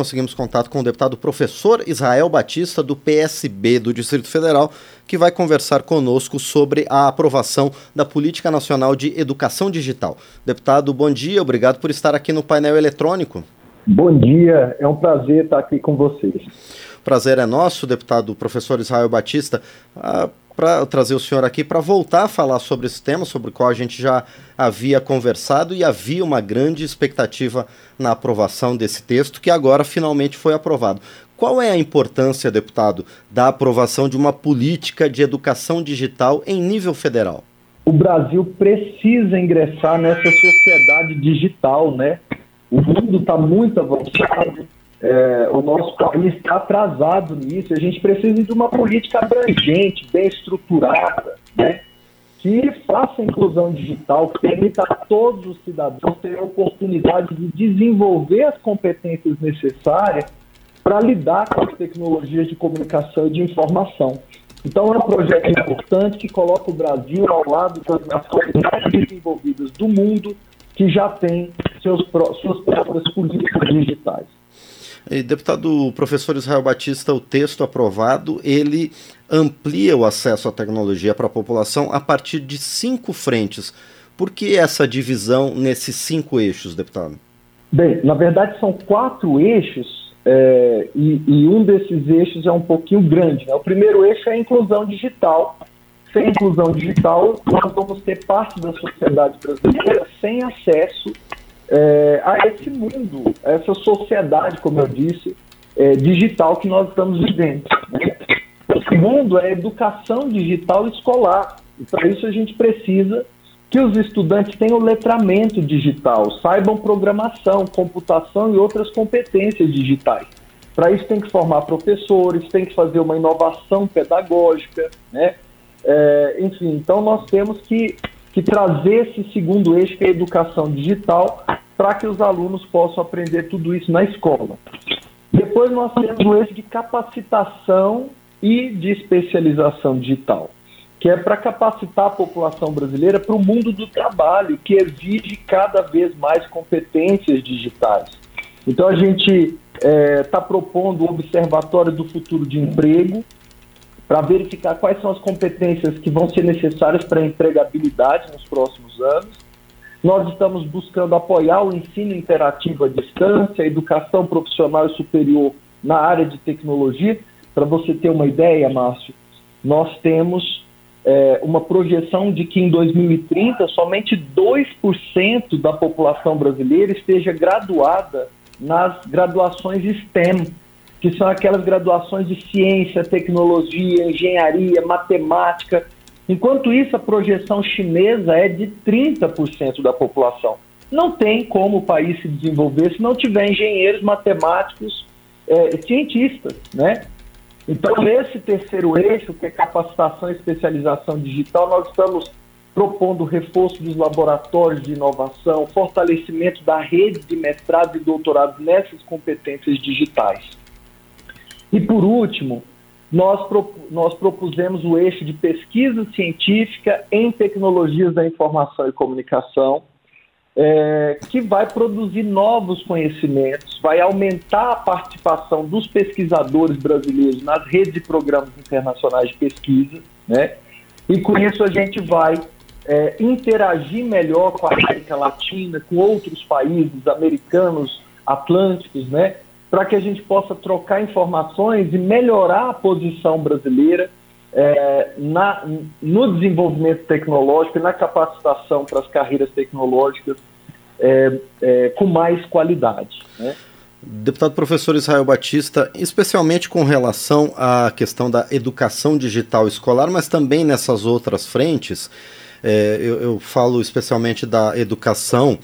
conseguimos contato com o deputado professor Israel Batista, do PSB do Distrito Federal, que vai conversar conosco sobre a aprovação da Política Nacional de Educação Digital. Deputado, bom dia, obrigado por estar aqui no painel eletrônico. Bom dia, é um prazer estar aqui com vocês. Prazer é nosso, deputado professor Israel Batista. Ah, para trazer o senhor aqui para voltar a falar sobre esse tema, sobre o qual a gente já havia conversado e havia uma grande expectativa na aprovação desse texto, que agora finalmente foi aprovado. Qual é a importância, deputado, da aprovação de uma política de educação digital em nível federal? O Brasil precisa ingressar nessa sociedade digital, né? O mundo está muito avançado, é, o nosso país está atrasado nisso. A gente precisa de uma política abrangente, bem estruturada, né? que faça a inclusão digital, que permita a todos os cidadãos terem a oportunidade de desenvolver as competências necessárias para lidar com as tecnologias de comunicação e de informação. Então, é um projeto importante que coloca o Brasil ao lado das nações mais desenvolvidas do mundo, que já têm seus, suas próprias políticas digitais. Deputado professor Israel Batista, o texto aprovado, ele amplia o acesso à tecnologia para a população a partir de cinco frentes. Por que essa divisão nesses cinco eixos, deputado? Bem, na verdade são quatro eixos é, e, e, um desses eixos é um pouquinho grande. Né? O primeiro eixo é a inclusão digital. Sem inclusão digital, nós vamos ter parte da sociedade brasileira sem acesso é, a esse mundo, a essa sociedade, como eu disse, é, digital que nós estamos vivendo. Né? O segundo é a educação digital escolar. E para isso a gente precisa que os estudantes tenham letramento digital, saibam programação, computação e outras competências digitais. Para isso tem que formar professores, tem que fazer uma inovação pedagógica, né? É, enfim, então nós temos que que trazer esse segundo eixo, que é a educação digital, para que os alunos possam aprender tudo isso na escola. Depois nós temos o eixo de capacitação e de especialização digital, que é para capacitar a população brasileira para o mundo do trabalho, que exige cada vez mais competências digitais. Então a gente está é, tá propondo o Observatório do Futuro de Emprego, para verificar quais são as competências que vão ser necessárias para a empregabilidade nos próximos anos. Nós estamos buscando apoiar o ensino interativo à distância, a educação profissional e superior na área de tecnologia. Para você ter uma ideia, Márcio, nós temos é, uma projeção de que em 2030 somente 2% da população brasileira esteja graduada nas graduações STEM, que são aquelas graduações de ciência, tecnologia, engenharia, matemática. Enquanto isso, a projeção chinesa é de 30% da população. Não tem como o país se desenvolver se não tiver engenheiros, matemáticos, é, cientistas, né? Então, nesse terceiro eixo, que é capacitação e especialização digital, nós estamos propondo reforço dos laboratórios de inovação, fortalecimento da rede de mestrado e doutorado nessas competências digitais. E por último, nós, nós propusemos o eixo de pesquisa científica em tecnologias da informação e comunicação, é, que vai produzir novos conhecimentos, vai aumentar a participação dos pesquisadores brasileiros nas redes e programas internacionais de pesquisa, né? E com isso a gente vai é, interagir melhor com a América Latina, com outros países americanos, atlânticos, né? Para que a gente possa trocar informações e melhorar a posição brasileira é, na, no desenvolvimento tecnológico e na capacitação para as carreiras tecnológicas é, é, com mais qualidade. Né? Deputado professor Israel Batista, especialmente com relação à questão da educação digital escolar, mas também nessas outras frentes, é, eu, eu falo especialmente da educação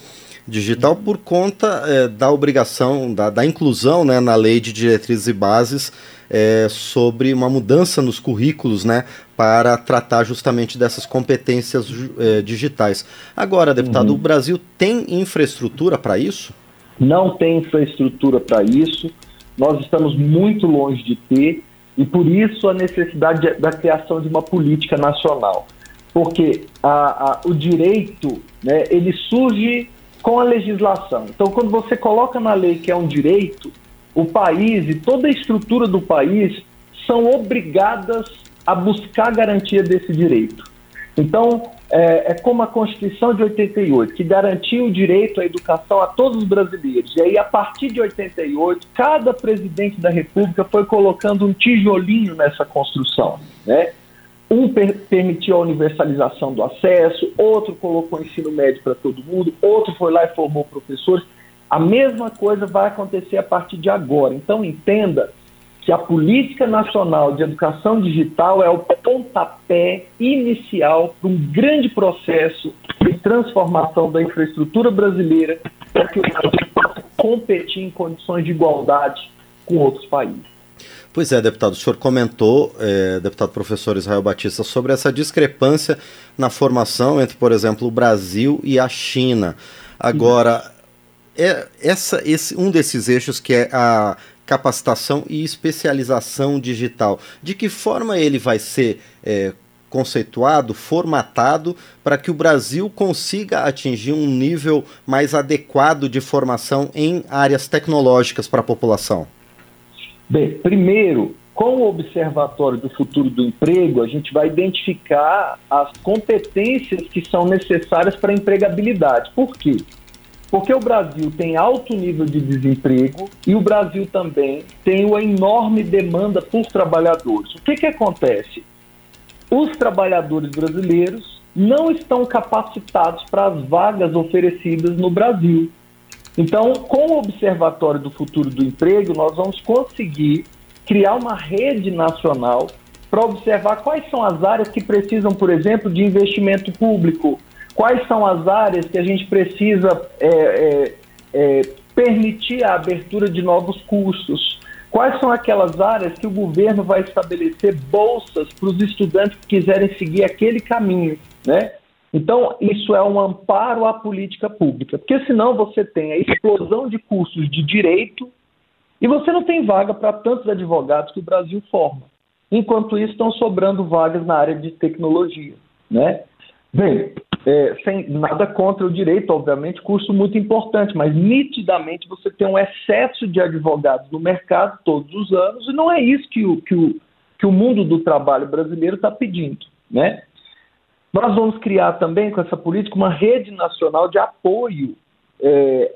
digital por conta é, da obrigação, da, da inclusão né, na lei de diretrizes e bases é, sobre uma mudança nos currículos né, para tratar justamente dessas competências é, digitais. Agora, deputado, uhum. o Brasil tem infraestrutura para isso? Não tem infraestrutura para isso. Nós estamos muito longe de ter e por isso a necessidade da criação de uma política nacional. Porque a, a, o direito, né, ele surge com a legislação. Então, quando você coloca na lei que é um direito, o país e toda a estrutura do país são obrigadas a buscar garantia desse direito. Então, é, é, como a Constituição de 88, que garantiu o direito à educação a todos os brasileiros. E aí, a partir de 88, cada presidente da República foi colocando um tijolinho nessa construção. Né? Um per permitiu a universalização do acesso, outro colocou ensino médio para todo mundo, outro foi lá e formou professores. A mesma coisa vai acontecer a partir de agora. Então, entenda que a Política Nacional de Educação Digital é o pontapé inicial para um grande processo de transformação da infraestrutura brasileira para que o Brasil possa competir em condições de igualdade com outros países. Pois é, deputado, o senhor comentou, é, deputado professor Israel Batista, sobre essa discrepância na formação entre, por exemplo, o Brasil e a China. Agora, é, essa, esse, um desses eixos que é a capacitação e especialização digital. De que forma ele vai ser é, conceituado, formatado, para que o Brasil consiga atingir um nível mais adequado de formação em áreas tecnológicas para a população? Bem, primeiro, com o Observatório do Futuro do Emprego, a gente vai identificar as competências que são necessárias para a empregabilidade. Por quê? Porque o Brasil tem alto nível de desemprego e o Brasil também tem uma enorme demanda por trabalhadores. O que, que acontece? Os trabalhadores brasileiros não estão capacitados para as vagas oferecidas no Brasil. Então, com o Observatório do Futuro do Emprego, nós vamos conseguir criar uma rede nacional para observar quais são as áreas que precisam, por exemplo, de investimento público, quais são as áreas que a gente precisa é, é, é, permitir a abertura de novos cursos, quais são aquelas áreas que o governo vai estabelecer bolsas para os estudantes que quiserem seguir aquele caminho, né? Então, isso é um amparo à política pública, porque senão você tem a explosão de cursos de direito e você não tem vaga para tantos advogados que o Brasil forma. Enquanto isso, estão sobrando vagas na área de tecnologia, né? Bem, é, sem nada contra o direito, obviamente, curso muito importante, mas nitidamente você tem um excesso de advogados no mercado todos os anos, e não é isso que o, que o, que o mundo do trabalho brasileiro está pedindo. Né? Nós vamos criar também, com essa política, uma rede nacional de apoio é,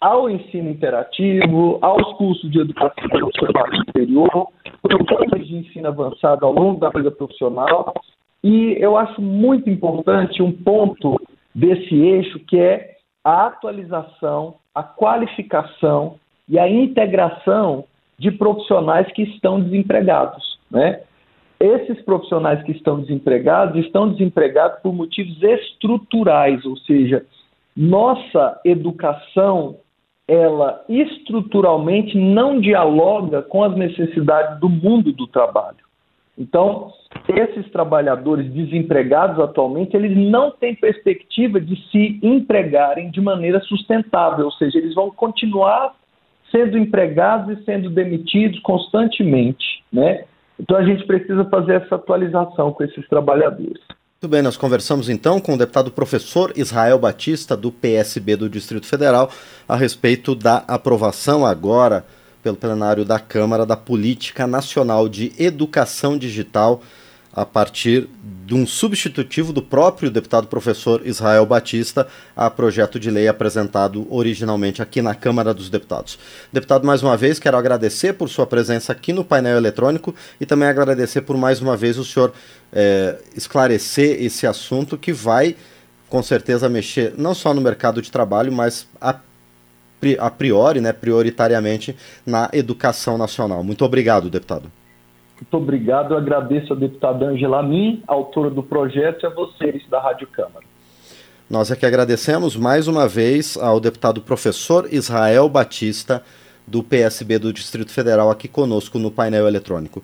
ao ensino interativo, aos cursos de educação superior, programas de ensino avançado ao longo da vida profissional e eu acho muito importante um ponto desse eixo que é a atualização, a qualificação e a integração de profissionais que estão desempregados. Né? Esses profissionais que estão desempregados estão desempregados por motivos estruturais, ou seja, nossa educação ela estruturalmente não dialoga com as necessidades do mundo do trabalho. Então, esses trabalhadores desempregados atualmente, eles não têm perspectiva de se empregarem de maneira sustentável, ou seja, eles vão continuar sendo empregados e sendo demitidos constantemente, né? Então a gente precisa fazer essa atualização com esses trabalhadores. Muito bem, nós conversamos então com o deputado professor Israel Batista, do PSB do Distrito Federal, a respeito da aprovação agora pelo plenário da Câmara da Política Nacional de Educação Digital a partir de um substitutivo do próprio deputado professor Israel Batista a projeto de lei apresentado originalmente aqui na Câmara dos Deputados. Deputado, mais uma vez, quero agradecer por sua presença aqui no painel eletrônico e também agradecer por mais uma vez o senhor é, esclarecer esse assunto que vai, com certeza, mexer não só no mercado de trabalho, mas a a priori, né, prioritariamente na educação nacional. Muito obrigado, deputado. Muito obrigado, eu agradeço a deputada Angela Min, autora do projeto, e a vocês da Rádio Câmara. Nós é que agradecemos mais uma vez ao deputado professor Israel Batista, do PSB do Distrito Federal, aqui conosco no painel eletrônico.